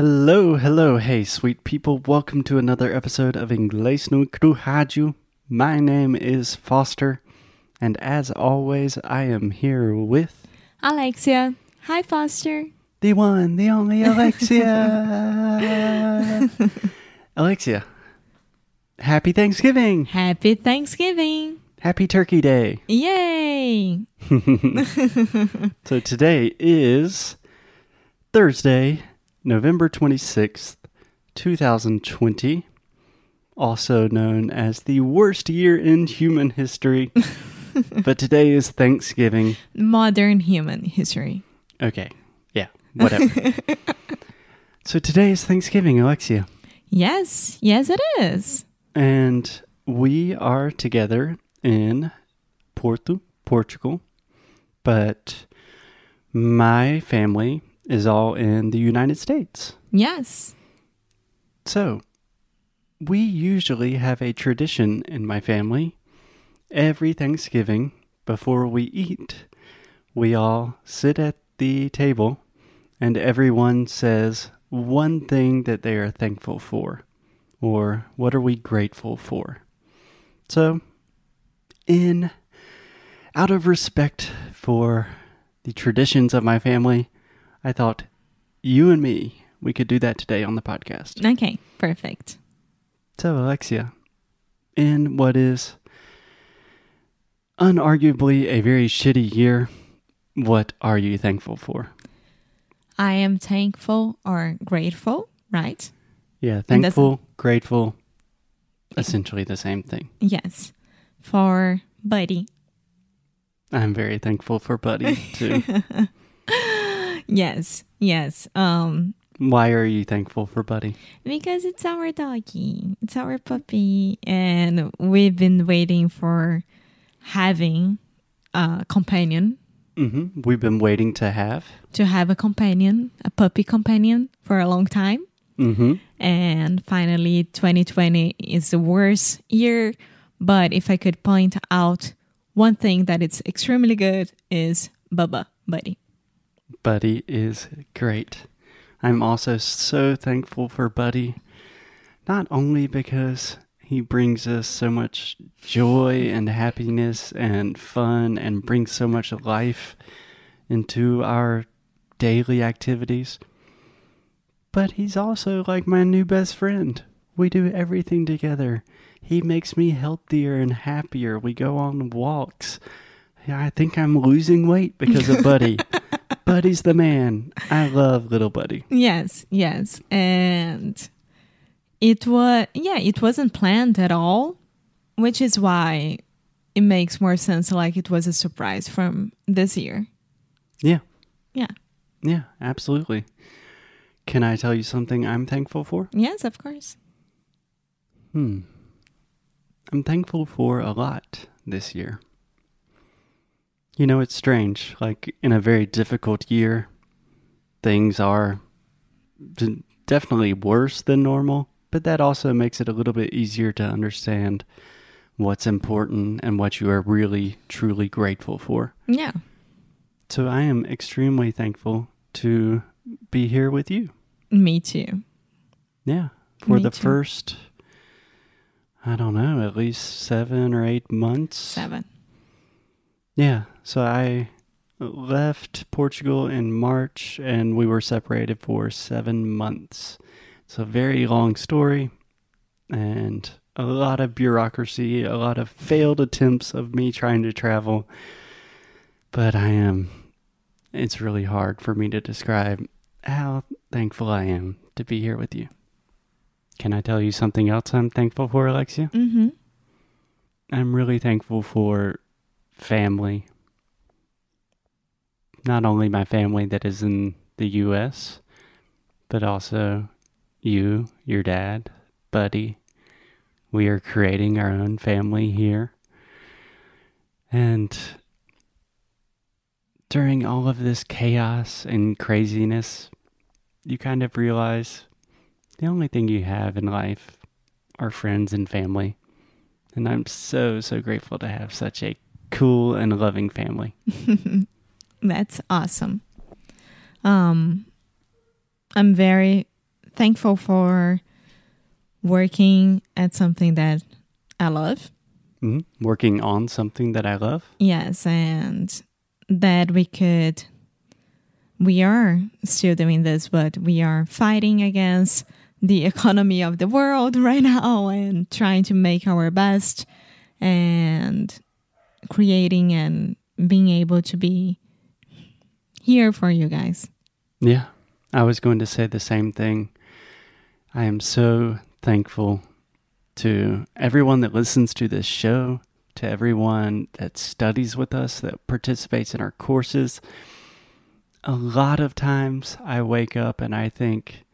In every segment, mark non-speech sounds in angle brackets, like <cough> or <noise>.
Hello, hello, hey, sweet people. Welcome to another episode of Inglês no Crujaju. My name is Foster, and as always, I am here with Alexia. Hi, Foster. the one, the only <laughs> Alexia. <laughs> Alexia, happy Thanksgiving! Happy Thanksgiving. Happy Turkey Day! Yay. <laughs> So today is Thursday, November 26th, 2020, also known as the worst year in human history. <laughs> but today is Thanksgiving. Modern human history. Okay, yeah, whatever. <laughs> so today is Thanksgiving, Alexia. Yes, yes, it is. And we are together in Porto, Portugal. But my family is all in the United States. Yes. So, we usually have a tradition in my family. Every Thanksgiving, before we eat, we all sit at the table and everyone says one thing that they are thankful for or what are we grateful for. So, in out of respect for the traditions of my family, I thought you and me, we could do that today on the podcast. Okay, perfect. So, Alexia, in what is unarguably a very shitty year, what are you thankful for? I am thankful or grateful, right? Yeah, thankful, grateful, essentially the same thing. Yes. For Buddy. I'm very thankful for Buddy too. <laughs> Yes, yes. Um, Why are you thankful for Buddy? because it's our doggy, it's our puppy, and we've been waiting for having a companion Mm-hmm. We've been waiting to have. to have a companion, a puppy companion, for a long time. hmm And finally, 2020 is the worst year. But if I could point out one thing that it's extremely good is Bubba Buddy. Buddy is great. I'm also so thankful for Buddy, not only because he brings us so much joy and happiness and fun and brings so much life into our daily activities, but he's also like my new best friend. We do everything together. He makes me healthier and happier. We go on walks. I think I'm losing weight because of <laughs> Buddy. Buddy's the man. I love little Buddy. Yes, yes. And it was, yeah, it wasn't planned at all, which is why it makes more sense like it was a surprise from this year. Yeah, Yeah. yeah, absolutely. Can I tell you something I'm thankful for? Yes, of course. Hmm. I'm thankful for a lot this year. You know, it's strange. Like, in a very difficult year, things are definitely worse than normal, but that also makes it a little bit easier to understand what's important and what you are really, truly grateful for. Yeah. So, I am extremely thankful to be here with you. Me too. Yeah. For Me the too. first, I don't know, at least seven or eight months. Seven. Yeah. So I left Portugal in March and we were separated for seven months. It's a very long story and a lot of bureaucracy, a lot of failed attempts of me trying to travel. But I am, it's really hard for me to describe how thankful I am to be here with you. Can I tell you something else I'm thankful for, Alexia? Mm-hmm. I'm really thankful for family. Not only my family that is in the US, but also you, your dad, Buddy. We are creating our own family here. And during all of this chaos and craziness, you kind of realize the only thing you have in life are friends and family. And I'm so, so grateful to have such a cool and loving family. <laughs> That's awesome. Um, I'm very thankful for working at something that I love. Mhm. Working on something that I love. Yes, and that we could. We are still doing this, but we are fighting against the <laughs> economy of the world right now and trying to make our best and creating and being able to be here for you guys. Yeah, I was going to say the same thing. I am so thankful to everyone that listens to this show, to everyone that studies with us, that participates in our courses. A lot of times I wake up and I think,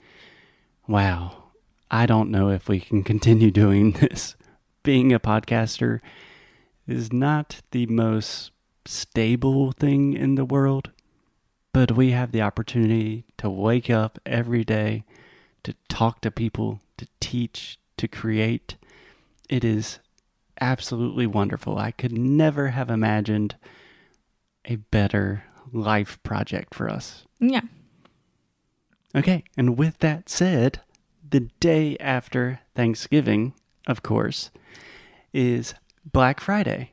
wow, I don't know if we can continue <laughs> doing this. Being a podcaster is not the most stable thing in the world but we have the opportunity to wake up every day, to talk to people, to teach, to create. It is absolutely wonderful. I could never have imagined a better life project for us. Yeah. Okay, and with that said, the day after Thanksgiving, of course, is Black Friday.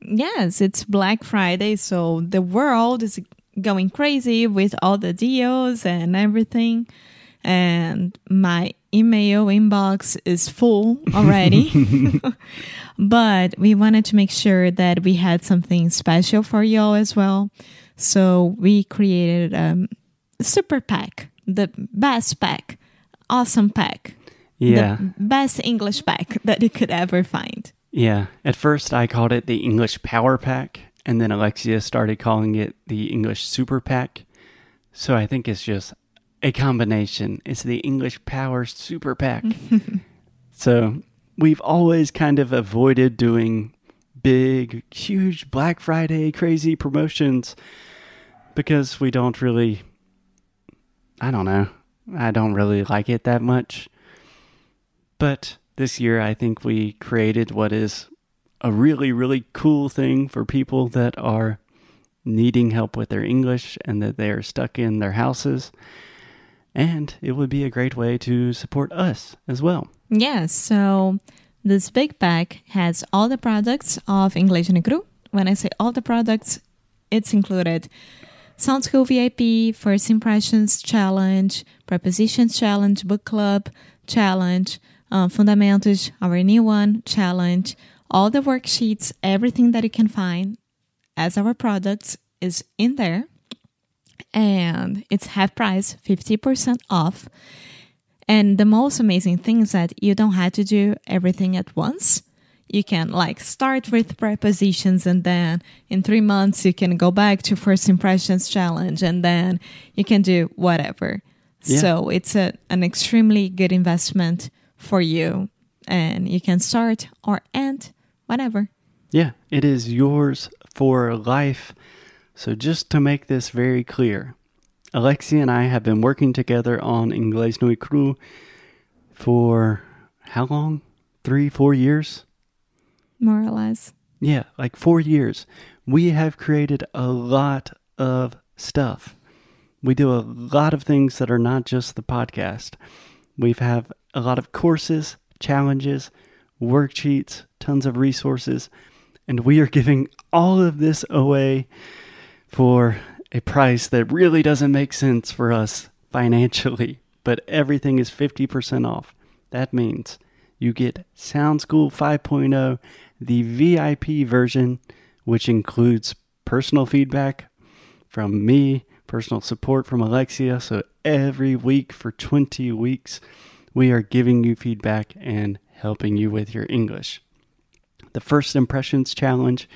Yes, it's Black Friday, so the world is going crazy with all the deals and everything. And my email inbox is full already. <laughs> <laughs> but we wanted to make sure that we had something special for y'all as well. So we created um, a super pack, the best pack, awesome pack, Yeah. the best English pack that you could ever find. Yeah. At first, I called it the English Power Pack, and then Alexia started calling it the English Super Pack. So I think it's just a combination. It's the English Power Super Pack. <laughs> so we've always kind of avoided doing big, huge Black Friday crazy promotions because we don't really, I don't know, I don't really like it that much. But this year, I think we created what is a really, really cool thing for people that are needing help with their English and that they are stuck in their houses. And it would be a great way to support us as well. Yes, so this big pack has all the products of English no Cru. When I say all the products, it's included Sound School VIP, First Impressions Challenge, Prepositions Challenge, Book Club Challenge, uh, Fundamentos, our new one, Challenge, all the worksheets, everything that you can find as our products is in there. And it's half price, 50% off. And the most amazing thing is that you don't have to do everything at once. You can like start with prepositions and then in three months you can go back to first impressions challenge and then you can do whatever. Yeah. So it's a, an extremely good investment for you and you can start or end whenever. Yeah, it is yours for life. So, just to make this very clear, Alexia and I have been working together on Inglés No Cru for how long? Three, four years? More or less. Yeah, like four years. We have created a lot of stuff. We do a lot of things that are not just the podcast. We have a lot of courses, challenges, worksheets, tons of resources, and we are giving all of this away for a price that really doesn't make sense for us financially, <laughs> but everything is 50% off. That means you get Sound School 5.0, the VIP version, which includes personal feedback from me, personal support from Alexia. So every week for 20 weeks, we are giving you feedback and helping you with your English. The First Impressions Challenge,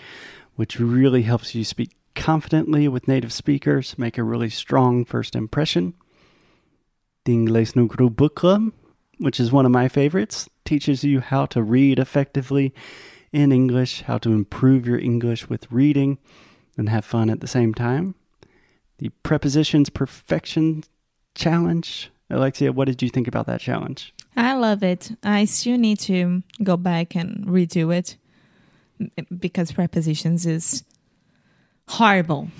which really helps you speak confidently with native speakers, make a really strong first impression. The Inglés no Cru Book Club, which is one of my favorites, teaches you how to read effectively in English, how to improve your English with reading and have fun at the same time. The Prepositions Perfection Challenge. Alexia, what did you think about that challenge? I love it. I still need to go back and redo it because prepositions is horrible. <laughs>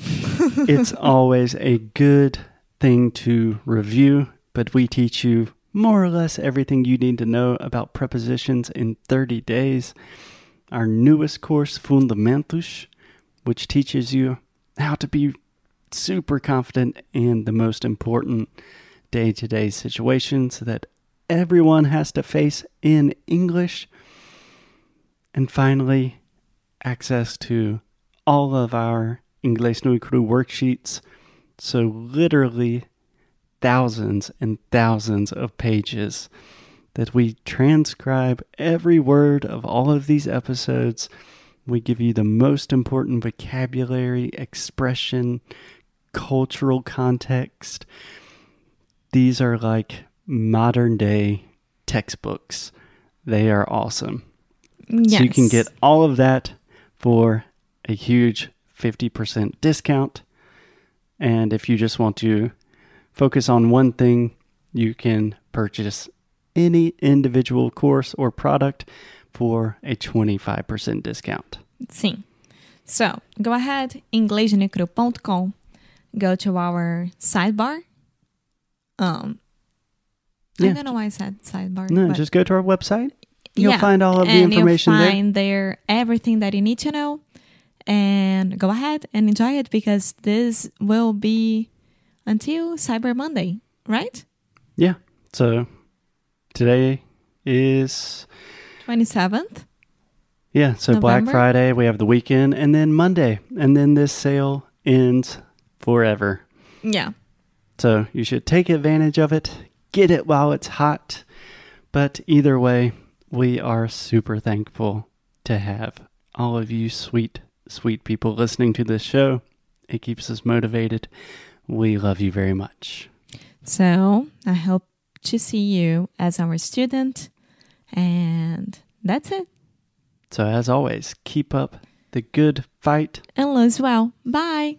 it's always a good thing to review but we teach you more or less everything you need to know about prepositions in 30 days. Our newest course, Fundamentos, which teaches you how to be super confident in the most important day to day situations that everyone has to face in English. And finally, access to all of our Inglés No Cru worksheets. So, literally, thousands and thousands of pages that we transcribe every word of all of these episodes. We give you the most important vocabulary, expression, cultural context. These are like modern day textbooks. They are awesome. Yes. So you can get all of that for a huge 50% discount. And if you just want to focus on one thing, you can purchase any individual course or product for a 25% discount. Sim. So go ahead, inglesnocru.com. Go to our sidebar. Um, I don't know why I said sidebar. No, just go to our website. You'll yeah, find all of the and information you'll there. find there everything that you need to know. And go ahead and enjoy it because this will be until Cyber Monday, right? Yeah. So today is 27th. yeah, so Black Friday, we have the weekend and then Monday and then this sale ends forever. Yeah. So you should take advantage of it, get it while it's hot. But either way, we are super thankful to have all of you sweet, sweet people listening to this show. It keeps us motivated. We love you very much. So I hope to see you as our student. And that's it. So, as always, keep up the good fight And lose well. Bye.